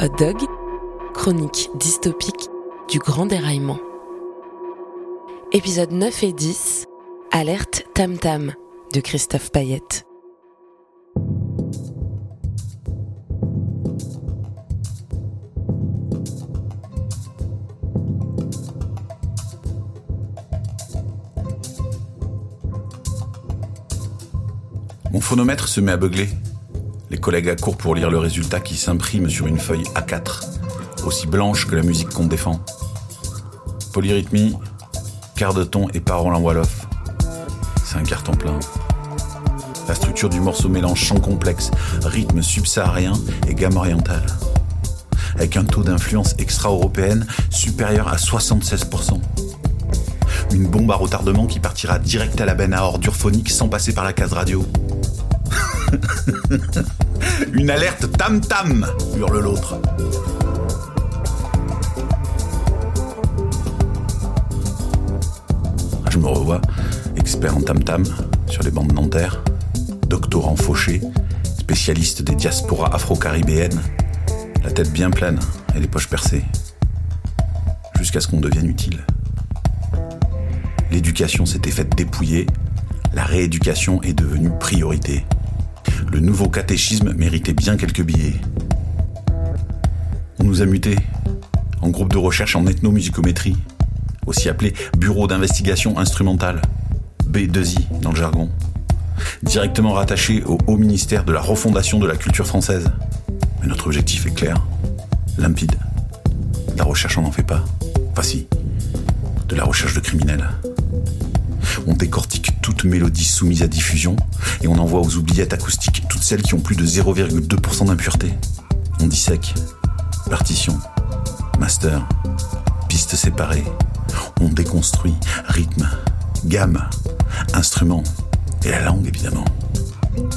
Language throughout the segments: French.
Hot Dog, chronique dystopique du grand déraillement. Épisode 9 et 10, Alerte Tam Tam de Christophe Payette. Mon phonomètre se met à beugler. Les collègues accourent pour lire le résultat qui s'imprime sur une feuille A4, aussi blanche que la musique qu'on défend. Polyrythmie, quart de ton et paroles en Wolof. C'est un carton plein. La structure du morceau mélange chant complexe, rythme subsaharien et gamme orientale. Avec un taux d'influence extra-européenne supérieur à 76%. Une bombe à retardement qui partira direct à la benne à ordures phoniques sans passer par la case radio. Une alerte tam-tam hurle l'autre. Je me revois, expert en tam-tam sur les bandes nanterres, doctorant fauché, spécialiste des diasporas afro-caribéennes, la tête bien pleine et les poches percées, jusqu'à ce qu'on devienne utile. L'éducation s'était faite dépouiller, la rééducation est devenue priorité le nouveau catéchisme méritait bien quelques billets. On nous a mutés en groupe de recherche en ethnomusicométrie, aussi appelé Bureau d'investigation instrumentale, B2I dans le jargon, directement rattaché au Haut ministère de la refondation de la culture française. Mais notre objectif est clair, limpide. La recherche on n'en fait pas. Enfin si, de la recherche de criminels. On décortique toute mélodie soumise à diffusion et on envoie aux oubliettes acoustiques toutes celles qui ont plus de 0,2% d'impureté. On dissèque, partition, master, pistes séparées. On déconstruit rythme, gamme, instrument et la langue évidemment.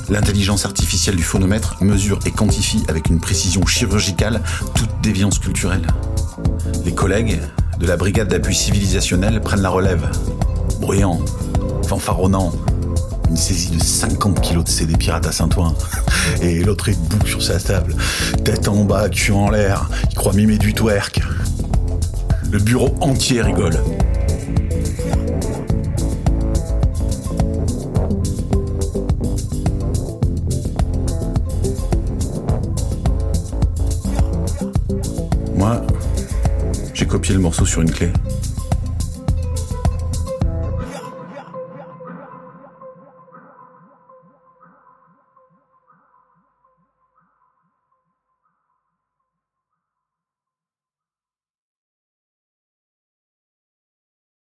L'intelligence artificielle du phonomètre mesure et quantifie avec une précision chirurgicale toute déviance culturelle. Les collègues de la brigade d'appui civilisationnel prennent la relève. Bruyant, fanfaronnant. Une saisie de 50 kilos de CD pirates à Saint-Ouen. Et l'autre est debout sur sa table, tête en bas, cul en l'air. Il croit mimer du twerk. Le bureau entier rigole. Moi, j'ai copié le morceau sur une clé.